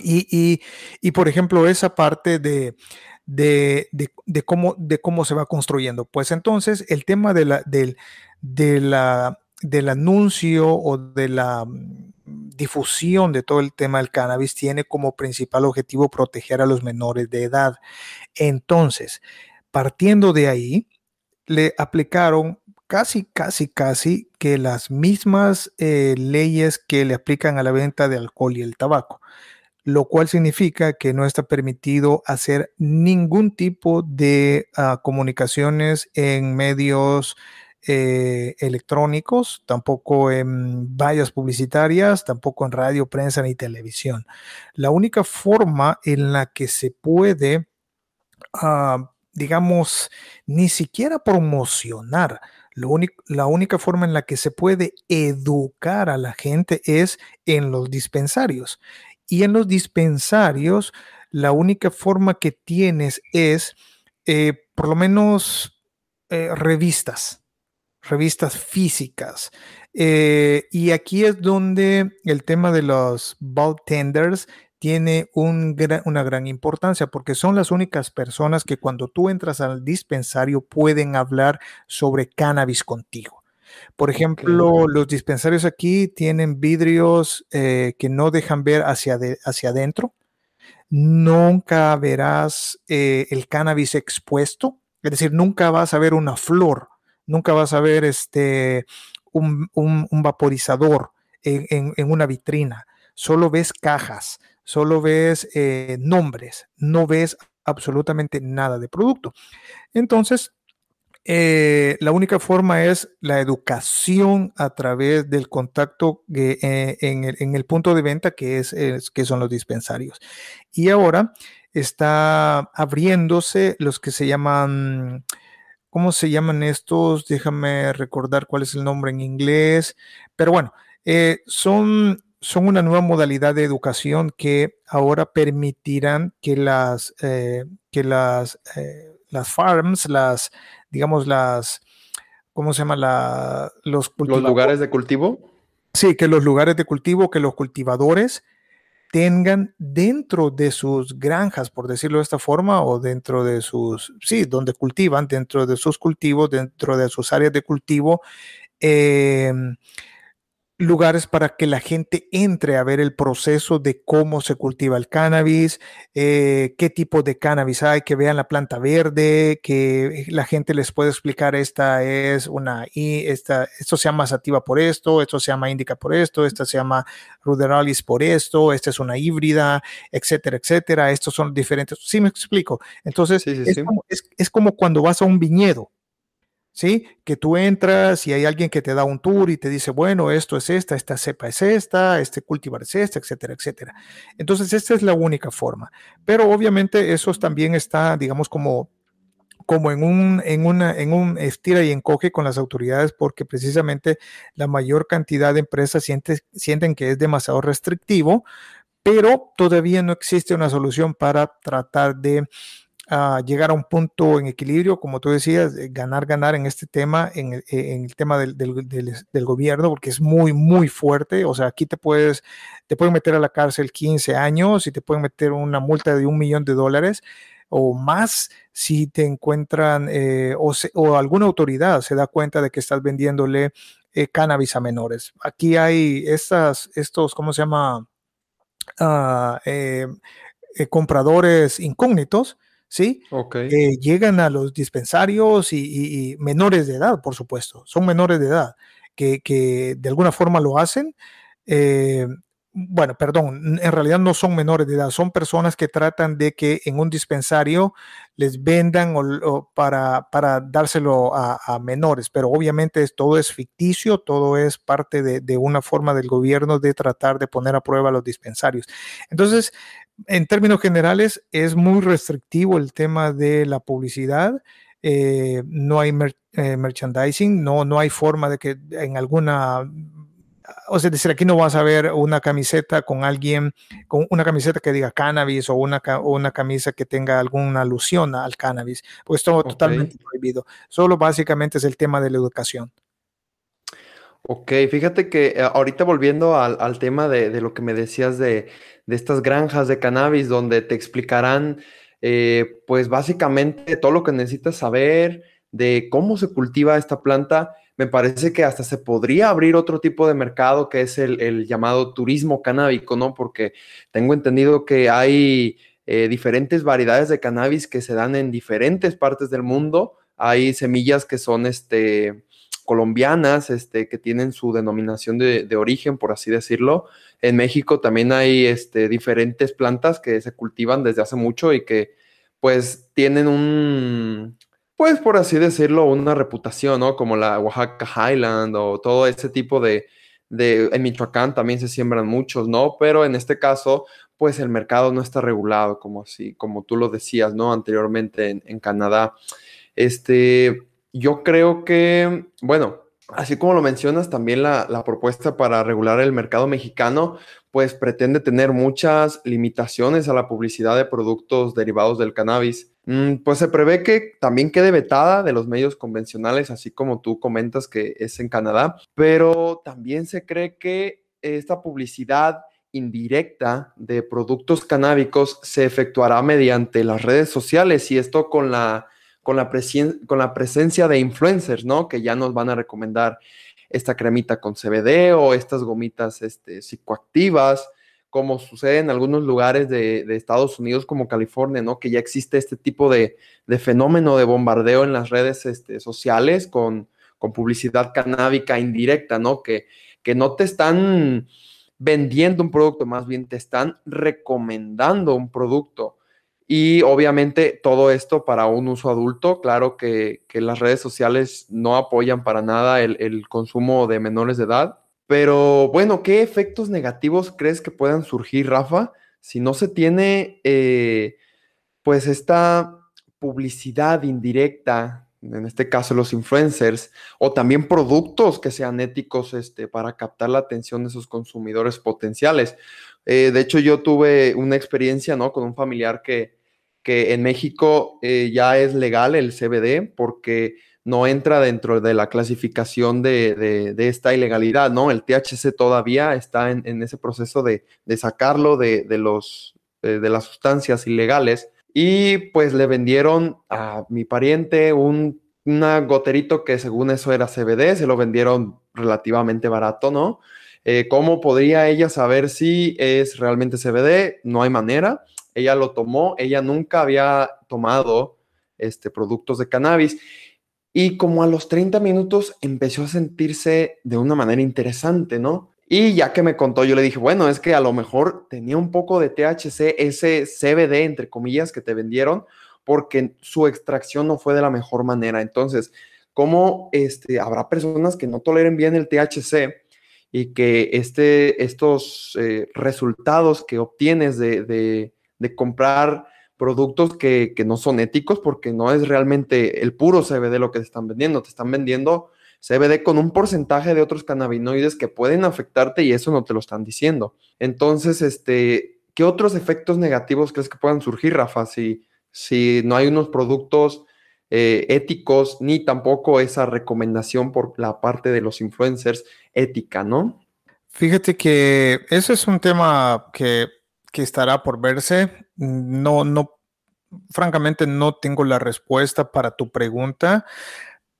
Y, y, y, por ejemplo, esa parte de, de, de, de, cómo, de cómo se va construyendo. Pues entonces, el tema de la, del, de la, del anuncio o de la difusión de todo el tema del cannabis tiene como principal objetivo proteger a los menores de edad. Entonces, partiendo de ahí, le aplicaron casi, casi, casi que las mismas eh, leyes que le aplican a la venta de alcohol y el tabaco, lo cual significa que no está permitido hacer ningún tipo de uh, comunicaciones en medios eh, electrónicos, tampoco en vallas publicitarias, tampoco en radio, prensa ni televisión. La única forma en la que se puede, ah, digamos, ni siquiera promocionar, la única forma en la que se puede educar a la gente es en los dispensarios. Y en los dispensarios, la única forma que tienes es, eh, por lo menos, eh, revistas, revistas físicas. Eh, y aquí es donde el tema de los bulk tenders tiene una gran importancia porque son las únicas personas que cuando tú entras al dispensario pueden hablar sobre cannabis contigo. Por ejemplo, los dispensarios aquí tienen vidrios eh, que no dejan ver hacia, hacia adentro. Nunca verás eh, el cannabis expuesto, es decir, nunca vas a ver una flor, nunca vas a ver este, un, vaporizador en, en una vitrina, solo ves cajas solo ves eh, nombres, no ves absolutamente nada de producto. Entonces, eh, la única forma es la educación a través del contacto eh, en, el, punto de venta que, es, que son los dispensarios. Y ahora está abriéndose los que se llaman, ¿cómo se llaman estos? Déjame recordar cuál es el nombre en inglés. Pero bueno, son son una nueva modalidad de educación que ahora permitirán que las, eh, que las, eh, las farms, las, digamos, las, ¿cómo se llama? La, los, los lugares de cultivo. Sí, que los lugares de cultivo, que los cultivadores tengan dentro de sus granjas, por decirlo de esta forma, o dentro de sus, sí, donde cultivan, dentro de sus cultivos, dentro de sus áreas de cultivo, eh, lugares para que la gente entre a ver el proceso de cómo se cultiva el cannabis, eh, qué tipo de cannabis hay, que vean la planta verde, que la gente les puede explicar esta es una y esta, esto se llama sativa por esto, esto se llama indica por esto, esta se llama ruderalis por esto, esta es una híbrida, etcétera, etcétera. Estos son diferentes. Sí, me explico. Entonces, es como cuando vas a un viñedo ¿sí? Que tú entras y hay alguien que te da un tour y te dice, bueno, esto es esta, esta cepa es esta, este cultivar es esta, etcétera, etcétera. Entonces, esta es la única forma. Pero obviamente eso también está, digamos, como como en un, en, una, en un estira y encoge con las autoridades porque precisamente la mayor cantidad de empresas sienten que es demasiado restrictivo, pero todavía no existe una solución para tratar de llegar a un punto en equilibrio, como tú decías, ganar, ganar en este tema, en el, en el tema del, gobierno, porque es muy, muy fuerte. O sea, aquí te puedes, te pueden meter a la cárcel 15 años y te pueden meter una multa de un millón de dólares o más si te encuentran eh, o, alguna autoridad se da cuenta de que estás vendiéndole eh, cannabis a menores. Aquí hay estas, estos, ¿cómo se llama? Ah, eh, compradores incógnitos ¿sí? Okay. llegan a los dispensarios y, menores de edad, por supuesto, son menores de edad, que, de alguna forma lo hacen. Eh, bueno, perdón, en realidad no son menores de edad, son personas que tratan de que en un dispensario les vendan o, para, para, dárselo a, menores, pero obviamente todo es ficticio, todo es parte de, de, una forma del gobierno de tratar de poner a prueba los dispensarios. Entonces, en términos generales, es muy restrictivo el tema de la publicidad. Eh, no hay eh, merchandising, no, no hay forma de que en alguna, o sea, decir, aquí no vas a ver una camiseta con alguien, con una camiseta que diga cannabis o una, una camisa que tenga alguna alusión al cannabis, pues todo totalmente prohibido. Solo básicamente es el tema de la educación. Ok, fíjate que eh, ahorita volviendo al, tema de, lo que me decías de, estas granjas de cannabis donde te explicarán eh, pues básicamente todo lo que necesitas saber de cómo se cultiva esta planta, me parece que hasta se podría abrir otro tipo de mercado que es el, llamado turismo canábico, ¿no? Porque tengo entendido que hay eh, diferentes variedades de cannabis que se dan en diferentes partes del mundo. Hay semillas que son este colombianas, este, que tienen su denominación de, origen, por así decirlo. En México también hay este, diferentes plantas que se cultivan desde hace mucho y que pues tienen un, pues por así decirlo, una reputación, ¿no? Como la Oaxaca Highland o todo ese tipo de, de, en Michoacán también se siembran muchos, ¿no? Pero en este caso, pues el mercado no está regulado, como así, como tú lo decías, ¿no? Anteriormente en, en Canadá. Este, yo creo que, bueno, así como lo mencionas, también la, propuesta para regular el mercado mexicano, pues pretende tener muchas limitaciones a la publicidad de productos derivados del cannabis. Mm, pues se prevé que también quede vetada de los medios convencionales, así como tú comentas que es en Canadá, pero también se cree que esta publicidad indirecta de productos canábicos se efectuará mediante las redes sociales y esto con la, con la, con la presencia de influencers, ¿no? Que ya nos van a recomendar esta cremita con CBD o estas gomitas este, psicoactivas, como sucede en algunos lugares de, Estados Unidos como California, ¿no? Que ya existe este tipo de, fenómeno de bombardeo en las redes este, sociales con, con, publicidad canábica indirecta, ¿no? Que, que no te están vendiendo un producto, más bien te están recomendando un producto. Y obviamente todo esto para un uso adulto, claro que, las redes sociales no apoyan para nada el, consumo de menores de edad. Pero bueno, ¿qué efectos negativos crees que puedan surgir, Rafa, si no se tiene eh, pues esta publicidad indirecta, en este caso los influencers, o también productos que sean éticos este, para captar la atención de esos consumidores potenciales? Eh, de hecho, yo tuve una experiencia ¿no? con un familiar que, que en México eh, ya es legal el CBD porque no entra dentro de la clasificación de, esta ilegalidad, ¿no? El THC todavía está en, ese proceso de, sacarlo de, los, de las sustancias ilegales y pues le vendieron a mi pariente un una goterito que según eso era CBD, se lo vendieron relativamente barato, ¿no? Eh, ¿Cómo podría ella saber si es realmente CBD? No hay manera ella lo tomó, ella nunca había tomado este, productos de cannabis y como a los 30 minutos empezó a sentirse de una manera interesante, ¿no? Y ya que me contó, yo le dije, bueno, es que a lo mejor tenía un poco de THC, ese CBD, entre comillas, que te vendieron, porque su extracción no fue de la mejor manera. Entonces, ¿cómo este, habrá personas que no toleren bien el THC y que este, estos eh, resultados que obtienes de, de comprar productos que, no son éticos porque no es realmente el puro CBD lo que te están vendiendo, te están vendiendo CBD con un porcentaje de otros cannabinoides que pueden afectarte y eso no te lo están diciendo. Entonces, este, ¿qué otros efectos negativos crees que puedan surgir, Rafa, si, si no hay unos productos eh, éticos ni tampoco esa recomendación por la parte de los influencers ética, ¿no? Fíjate que eso es un tema que que estará por verse. No, no, francamente no tengo la respuesta para tu pregunta.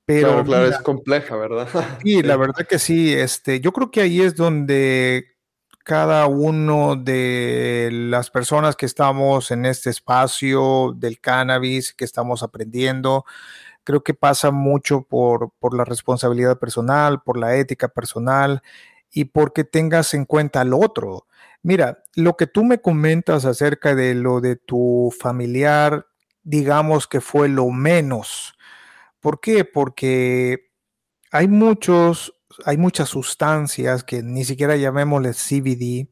Pero claro, es compleja, ¿verdad? Sí, la verdad que sí. Este, yo creo que ahí es donde cada uno de las personas que estamos en este espacio del cannabis, que estamos aprendiendo, creo que pasa mucho por, por la responsabilidad personal, por la ética personal y porque tengas en cuenta al otro. Mira, lo que tú me comentas acerca de lo de tu familiar, digamos que fue lo menos. ¿Por qué? Porque hay muchos, hay muchas sustancias que ni siquiera llamémosle CBD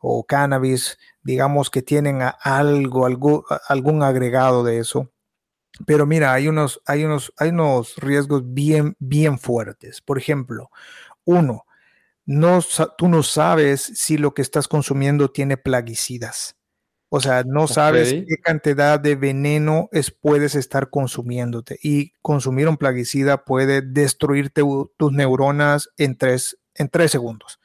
o cannabis, digamos que tienen algo, algo, algún agregado de eso. Pero mira, hay unos, hay unos, hay unos riesgos bien, bien fuertes. Por ejemplo, uno, no, tú no sabes si lo que estás consumiendo tiene plaguicidas. O sea, no sabes qué cantidad de veneno es, puedes estar consumiéndote. Y consumir un plaguicida puede destruirte tus neuronas en tres, en tres segundos.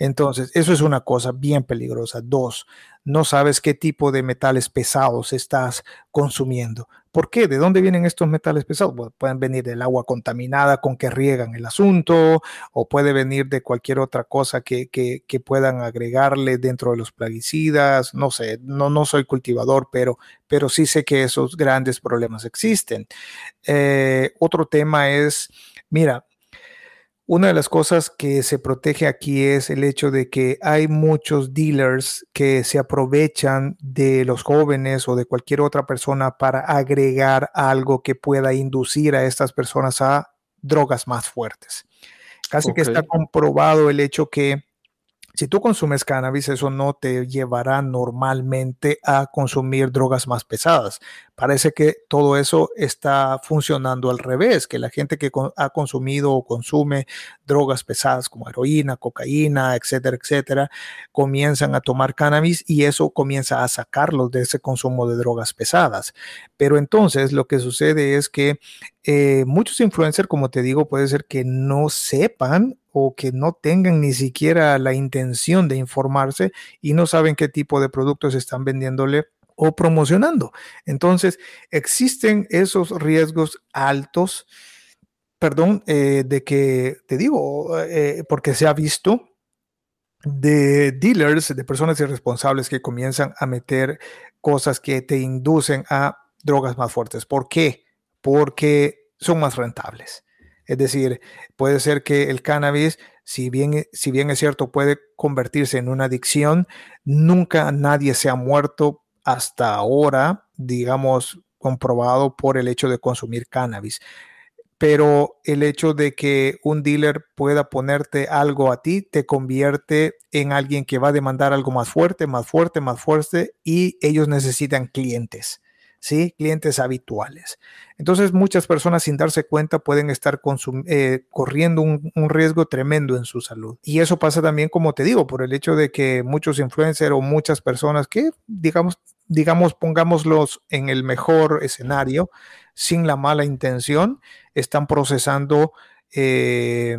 Entonces, eso es una cosa bien peligrosa. Dos, no sabes qué tipo de metales pesados estás consumiendo. ¿Por qué? ¿De dónde vienen estos metales pesados? pueden venir del agua contaminada con que riegan el asunto o puede venir de cualquier otra cosa que, puedan agregarle dentro de los plaguicidas. No sé, no, no soy cultivador, pero, pero sí sé que esos grandes problemas existen. Eh, otro tema es, mira, Una de las cosas que se protege aquí es el hecho de que hay muchos dealers que se aprovechan de los jóvenes o de cualquier otra persona para agregar algo que pueda inducir a estas personas a drogas más fuertes. Casi que está comprobado el hecho que si tú consumes cannabis, eso no te llevará normalmente a consumir drogas más pesadas. Parece que todo eso está funcionando al revés, que la gente que ha consumido o consume drogas pesadas como heroína, cocaína, etcétera, etcétera, comienzan a tomar cannabis y eso comienza a sacarlos de ese consumo de drogas pesadas. Pero entonces lo que sucede es que eh, muchos influencers, como te digo, puede ser que no sepan o que no tengan ni siquiera la intención de informarse y no saben qué tipo de productos están vendiéndole o promocionando. Entonces, existen esos riesgos altos, perdón, eh, de que, te digo, eh, porque se ha visto de dealers, de personas irresponsables que comienzan a meter cosas que te inducen a drogas más fuertes. ¿Por qué? Porque son más rentables. Es decir, puede ser que el cannabis, si bien, si bien es cierto, puede convertirse en una adicción, nunca nadie se ha muerto hasta ahora, digamos, comprobado por el hecho de consumir cannabis. Pero el hecho de que un dealer pueda ponerte algo a ti te convierte en alguien que va a demandar algo más fuerte, más fuerte, más fuerte y ellos necesitan clientes. ¿Sí? Clientes habituales. Entonces, muchas personas sin darse cuenta pueden estar eh, corriendo un, riesgo tremendo en su salud. Y eso pasa también, como te digo, por el hecho de que muchos influencers o muchas personas que, digamos, digamos, pongámoslos en el mejor escenario, sin la mala intención, están procesando eh,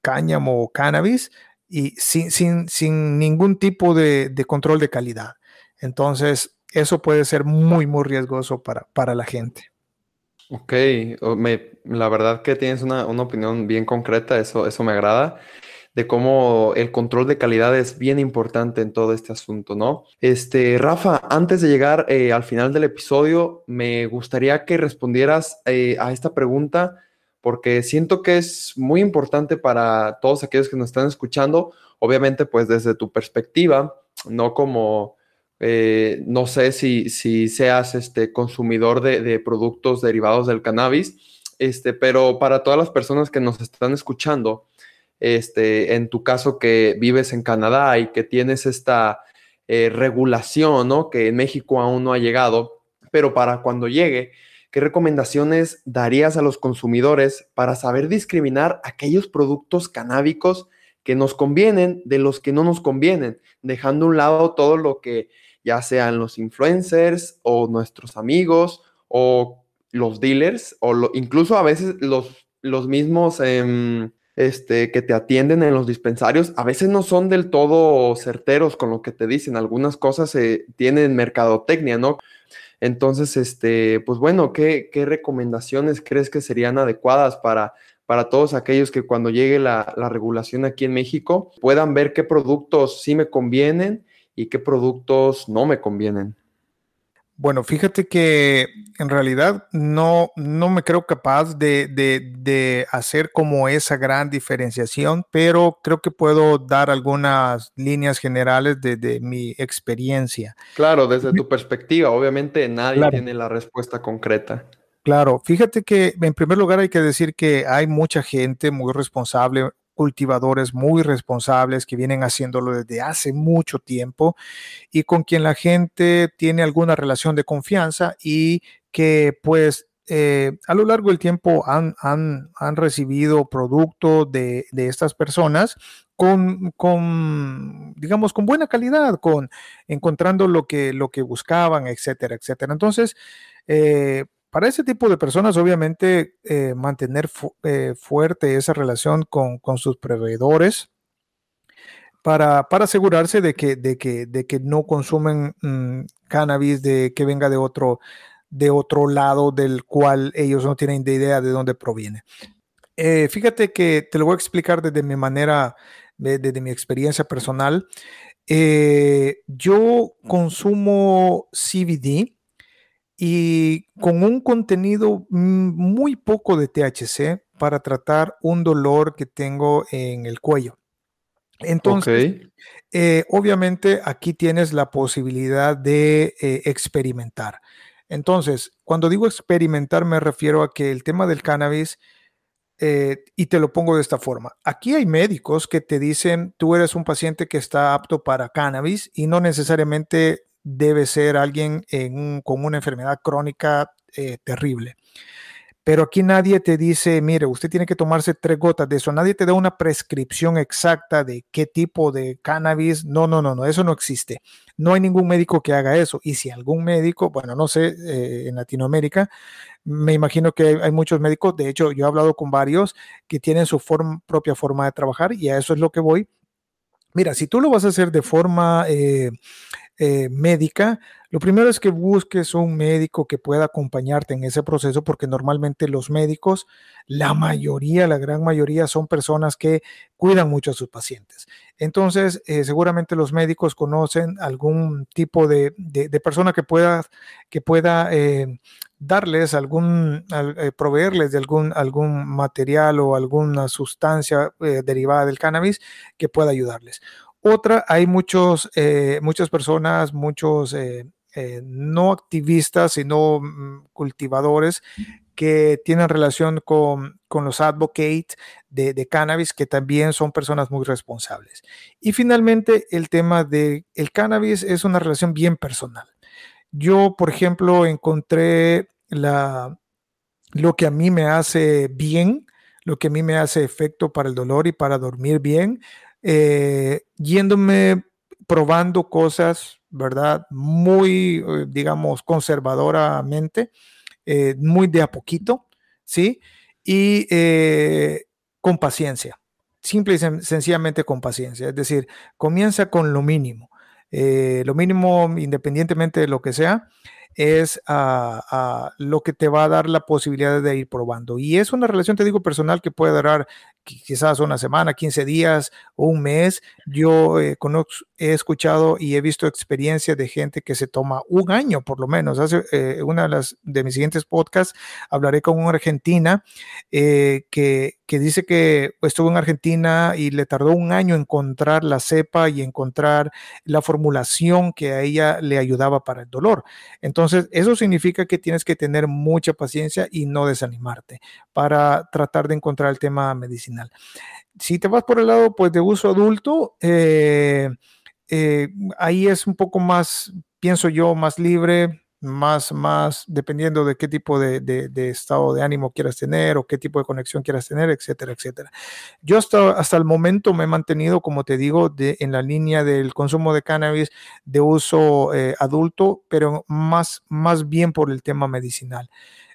cáñamo o cannabis y sin, sin, sin ningún tipo de, de control de calidad. Entonces, eso puede ser muy, muy riesgoso para, para la gente. Ok, la verdad que tienes una, opinión bien concreta, eso, eso me agrada, de cómo el control de calidad es bien importante en todo este asunto, ¿no? Este, Rafa, antes de llegar eh, al final del episodio, me gustaría que respondieras eh, a esta pregunta, porque siento que es muy importante para todos aquellos que nos están escuchando, obviamente pues desde tu perspectiva, no como eh, no sé si, si seas este, consumidor de, productos derivados del cannabis, este, pero para todas las personas que nos están escuchando, este, en tu caso que vives en Canadá y que tienes esta eh, regulación, ¿no? Que en México aún no ha llegado, pero para cuando llegue, ¿qué recomendaciones darías a los consumidores para saber discriminar aquellos productos canábicos que nos convienen de los que no nos convienen, dejando a un lado todo lo que ya sean los influencers o nuestros amigos o los dealers o incluso a veces los, los mismos em, este, que te atienden en los dispensarios, a veces no son del todo certeros con lo que te dicen. Algunas cosas tienen mercadotecnia, ¿no? Entonces, este, pues bueno, ¿qué, ¿qué, recomendaciones crees que serían adecuadas para, para todos aquellos que cuando llegue la regulación aquí en México puedan ver qué productos sí me convienen y qué productos no me convienen? Bueno, fíjate que en realidad no, no me creo capaz de, hacer como esa gran diferenciación, pero creo que puedo dar algunas líneas generales de, mi experiencia. Claro, desde tu perspectiva, obviamente nadie tiene la respuesta concreta. Claro, fíjate que en primer lugar hay que decir que hay mucha gente muy responsable, cultivadores muy responsables que vienen haciéndolo desde hace mucho tiempo y con quien la gente tiene alguna relación de confianza y que pues eh, a lo largo del tiempo han, han, han recibido producto de, de, estas personas con, con, digamos, con buena calidad, con encontrando lo que, lo que buscaban, etcétera, etcétera. Entonces, eh, para ese tipo de personas, obviamente, eh, mantener eh, fuerte esa relación con, sus proveedores para, asegurarse de que, no consumen mm, cannabis de, que venga de otro, de otro lado del cual ellos no tienen idea de dónde proviene. Eh, fíjate que te lo voy a explicar desde mi manera, desde mi experiencia personal. yo consumo CBD y con un contenido muy poco de THC, para tratar un dolor que tengo en el cuello. Entonces, eh, obviamente aquí tienes la posibilidad de eh, experimentar. Entonces, cuando digo experimentar me refiero a que el tema del cannabis, eh, y te lo pongo de esta forma, aquí hay médicos que te dicen, tú eres un paciente que está apto para cannabis y no necesariamente debe ser alguien con una enfermedad crónica terrible. Pero aquí nadie te dice, mire, usted tiene que tomarse tres gotas de eso. Nadie te da una prescripción exacta de qué tipo de cannabis. No, no, no, no, eso no existe. No hay ningún médico que haga eso. Y si algún médico, bueno, no sé, eh, en Latinoamérica, me imagino que hay, muchos médicos. De hecho, yo he hablado con varios que tienen su propia forma de trabajar y a eso es lo que voy. Mira, si tú lo vas a hacer de forma eh, eh, médica, lo primero es que busques un médico que pueda acompañarte en ese proceso, porque normalmente los médicos, la mayoría, la gran mayoría, son personas que cuidan mucho a sus pacientes. Entonces, eh, seguramente los médicos conocen algún tipo de, persona que pueda, que pueda eh, darles algún, proveerles de algún, algún material o alguna sustancia derivada del cannabis que pueda ayudarles. Otra, hay muchos, eh, muchas personas, muchos eh, eh, no activistas, sino mm, cultivadores que tienen relación con, los advocates de, cannabis, que también son personas muy responsables. Y finalmente, el tema del el cannabis es una relación bien personal. Yo, por ejemplo, encontré la, lo que a mí me hace bien, lo que a mí me hace efecto para el dolor y para dormir bien, eh, yéndome probando cosas, ¿verdad? Muy, eh, digamos, conservadoramente, eh, muy de a poquito, ¿sí? Y con paciencia, simple y sencillamente con paciencia. Es decir, comienza con lo mínimo. lo mínimo, independientemente de lo que sea, es lo que te va a dar la posibilidad de ir probando. Y es una relación, te digo, personal que puede durar quizás una semana, 15 días o un mes. Yo eh, he escuchado y he visto experiencias de gente que se toma un año por lo menos. Hace eh, una de mis siguientes podcasts hablaré con una argentina eh, que, que, dice que estuvo en Argentina y le tardó un año encontrar la cepa y encontrar la formulación que a ella le ayudaba para el dolor. Entonces, eso significa que tienes que tener mucha paciencia y no desanimarte para tratar de encontrar el tema medicinal si te vas por el lado pues, de uso adulto, eh, eh, ahí es un poco más, pienso yo, más libre, más, más dependiendo de qué tipo de, estado de ánimo quieras tener o qué tipo de conexión quieras tener, etcétera, etcétera. Yo hasta, hasta el momento me he mantenido, como te digo, de, en la línea del consumo de cannabis de uso eh, adulto, pero más, más bien por el tema medicinal.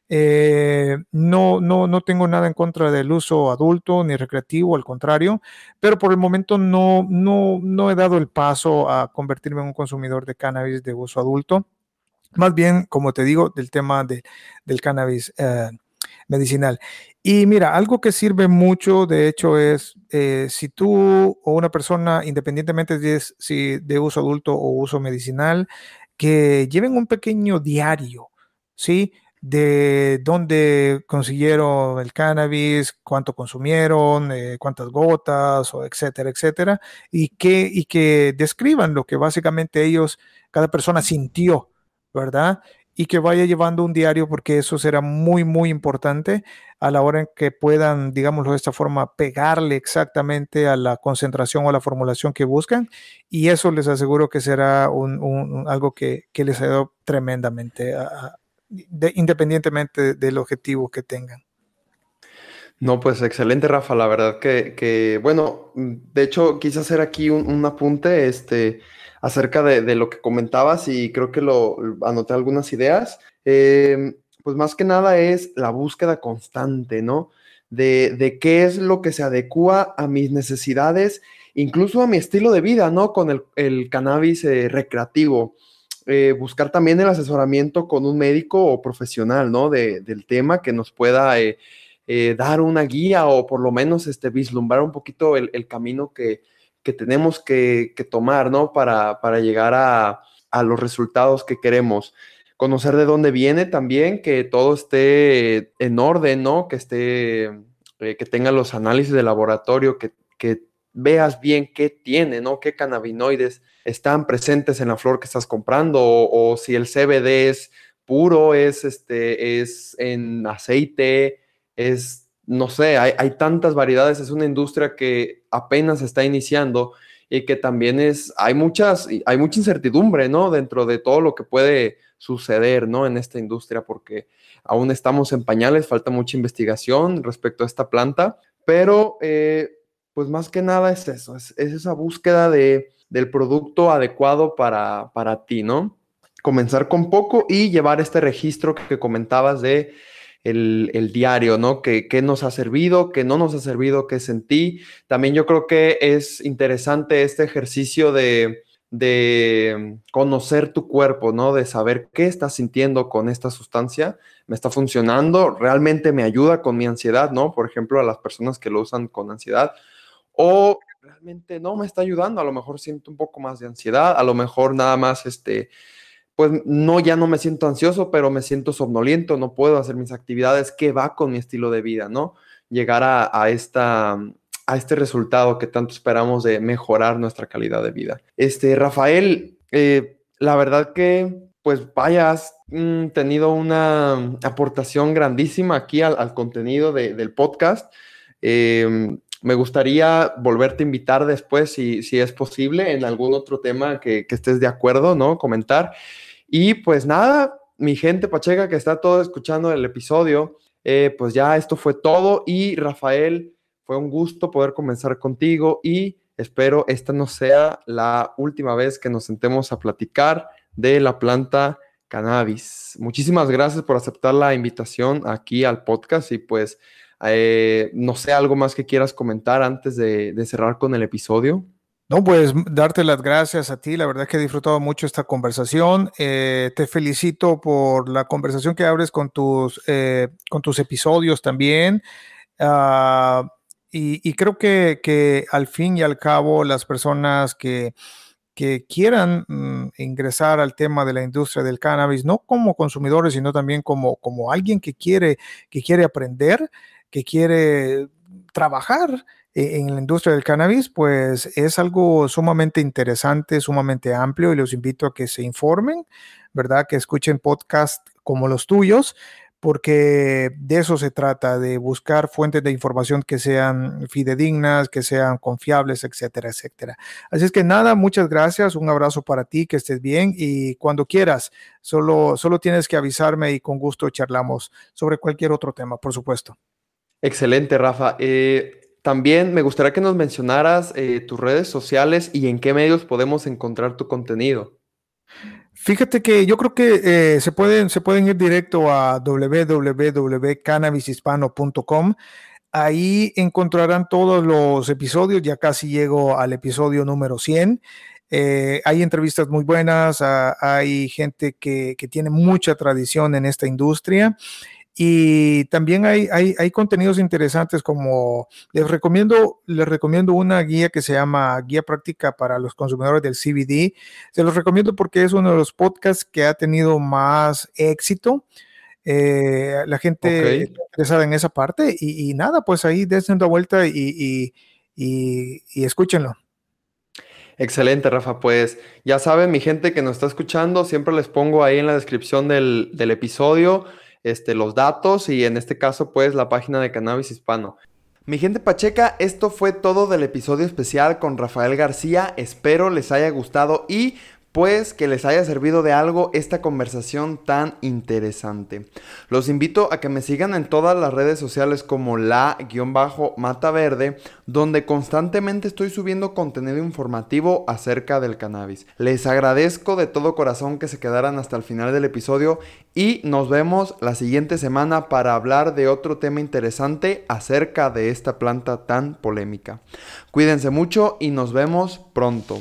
Eh, no, no, no tengo nada en contra del uso adulto ni recreativo, al contrario, pero por el momento no, no, no he dado el paso a convertirme en un consumidor de cannabis de uso adulto. Más bien, como te digo, del tema de, del cannabis eh, medicinal. Y mira, algo que sirve mucho, de hecho, es eh, si tú o una persona, independientemente de si de uso adulto o uso medicinal, que lleven un pequeño diario, ¿sí? de dónde consiguieron el cannabis, cuánto consumieron, eh, cuántas gotas, o etcétera, etcétera, y que, y que describan lo que básicamente ellos, cada persona sintió, ¿verdad? Y que vaya llevando un diario porque eso será muy, muy importante a la hora en que puedan, digámoslo de esta forma, pegarle exactamente a la concentración o a la formulación que buscan. Y eso les aseguro que será un, algo que, que les ayuda tremendamente independientemente del objetivo que tengan. No, pues excelente, Rafa. La verdad que, bueno, de hecho, quise hacer aquí un, apunte este, acerca de, lo que comentabas y creo que lo anoté algunas ideas. Em, pues más que nada es la búsqueda constante, ¿no? De, qué es lo que se adecua a mis necesidades, incluso a mi estilo de vida, ¿no? Con el, cannabis eh, recreativo. Eh, buscar también el asesoramiento con un médico o profesional, ¿no? del tema que nos pueda eh, dar una guía o por lo menos este, vislumbrar un poquito el, camino que, tenemos que, tomar, ¿no? Para, llegar a, los resultados que queremos. Conocer de dónde viene también, que todo esté en orden, ¿no? Que esté eh, que tenga los análisis de laboratorio, que, que veas bien qué tiene, ¿no? Qué cannabinoides están presentes en la flor que estás comprando o, o si el CBD es puro, es, este, es en aceite, es, no sé, hay, tantas variedades, es una industria que apenas está iniciando y que también es, hay muchas, hay mucha incertidumbre, ¿no? Dentro de todo lo que puede suceder, ¿no? En esta industria, porque aún estamos en pañales, falta mucha investigación respecto a esta planta, pero eh, pues más que nada es eso, es, es esa búsqueda de, del producto adecuado para, para ti, ¿no? comenzar con poco y llevar este registro que comentabas de el, diario, ¿no? ¿Qué, ¿Qué, nos ha servido? ¿Qué no nos ha servido? ¿Qué sentí? También yo creo que es interesante este ejercicio de conocer tu cuerpo, ¿no? De saber qué estás sintiendo con esta sustancia. ¿Me está funcionando? ¿Realmente me ayuda con mi ansiedad, ¿no? Por ejemplo, a las personas que lo usan con ansiedad. O realmente no me está ayudando. A lo mejor siento un poco más de ansiedad. A lo mejor nada más este pues no, ya no me siento ansioso, pero me siento somnoliento, no puedo hacer mis actividades, ¿qué va con mi estilo de vida, no? Llegar a, esta, a este resultado que tanto esperamos de mejorar nuestra calidad de vida. Este, Rafael, eh, la verdad que, pues vaya, has mm, tenido una aportación grandísima aquí al, contenido del podcast. Em, me gustaría volverte a invitar después, si, si, es posible, en algún otro tema que, que estés de acuerdo, ¿no? Comentar. Y pues nada, mi gente pacheca que está todo escuchando el episodio, eh, pues ya esto fue todo y Rafael, fue un gusto poder comenzar contigo y espero esta no sea la última vez que nos sentemos a platicar de la planta cannabis. Muchísimas gracias por aceptar la invitación aquí al podcast y pues eh, no sé, algo más que quieras comentar antes de cerrar con el episodio. No, pues darte las gracias a ti. La verdad que he disfrutado mucho esta conversación. Eh, te felicito por la conversación que abres con tus, eh, con tus episodios también. Uh, y, creo que, que, al fin y al cabo las personas que, que quieran mm, ingresar al tema de la industria del cannabis, no como consumidores, sino también como, como alguien que quiere, que quiere aprender, que quiere trabajar en la industria del cannabis, pues es algo sumamente interesante, sumamente amplio y los invito a que se informen, ¿verdad? Que escuchen podcasts como los tuyos, porque de eso se trata, de buscar fuentes de información que sean fidedignas, que sean confiables, etcétera, etcétera. Así es que nada, muchas gracias, un abrazo para ti, que estés bien y cuando quieras, solo, solo tienes que avisarme y con gusto charlamos sobre cualquier otro tema, por supuesto. Excelente, Rafa. Eh, también me gustaría que nos mencionaras eh, tus redes sociales y en qué medios podemos encontrar tu contenido. Fíjate que yo creo que eh, se, pueden, se pueden ir directo a www.cannabishispano.com. Ahí encontrarán todos los episodios, ya casi llego al episodio número 100. Eh, hay entrevistas muy buenas, ah, hay gente que, que, tiene mucha tradición en esta industria y también hay, hay, hay, contenidos interesantes como les recomiendo, les recomiendo una guía que se llama Guía Práctica para los Consumidores del CBD. Se los recomiendo porque es uno de los podcasts que ha tenido más éxito. Eh, la gente okay. está interesada en esa parte y, y, nada, pues ahí dense una vuelta y, y, y escúchenlo. Excelente, Rafa. Pues ya saben, mi gente que nos está escuchando, siempre les pongo ahí en la descripción del, del episodio este, los datos y en este caso pues la página de Cannabis Hispano. Mi gente Pacheca, esto fue todo del episodio especial con Rafael García. Espero les haya gustado y pues que les haya servido de algo esta conversación tan interesante. Los invito a que me sigan en todas las redes sociales como la-mata verde, donde constantemente estoy subiendo contenido informativo acerca del cannabis. Les agradezco de todo corazón que se quedaran hasta el final del episodio y nos vemos la siguiente semana para hablar de otro tema interesante acerca de esta planta tan polémica. Cuídense mucho y nos vemos pronto.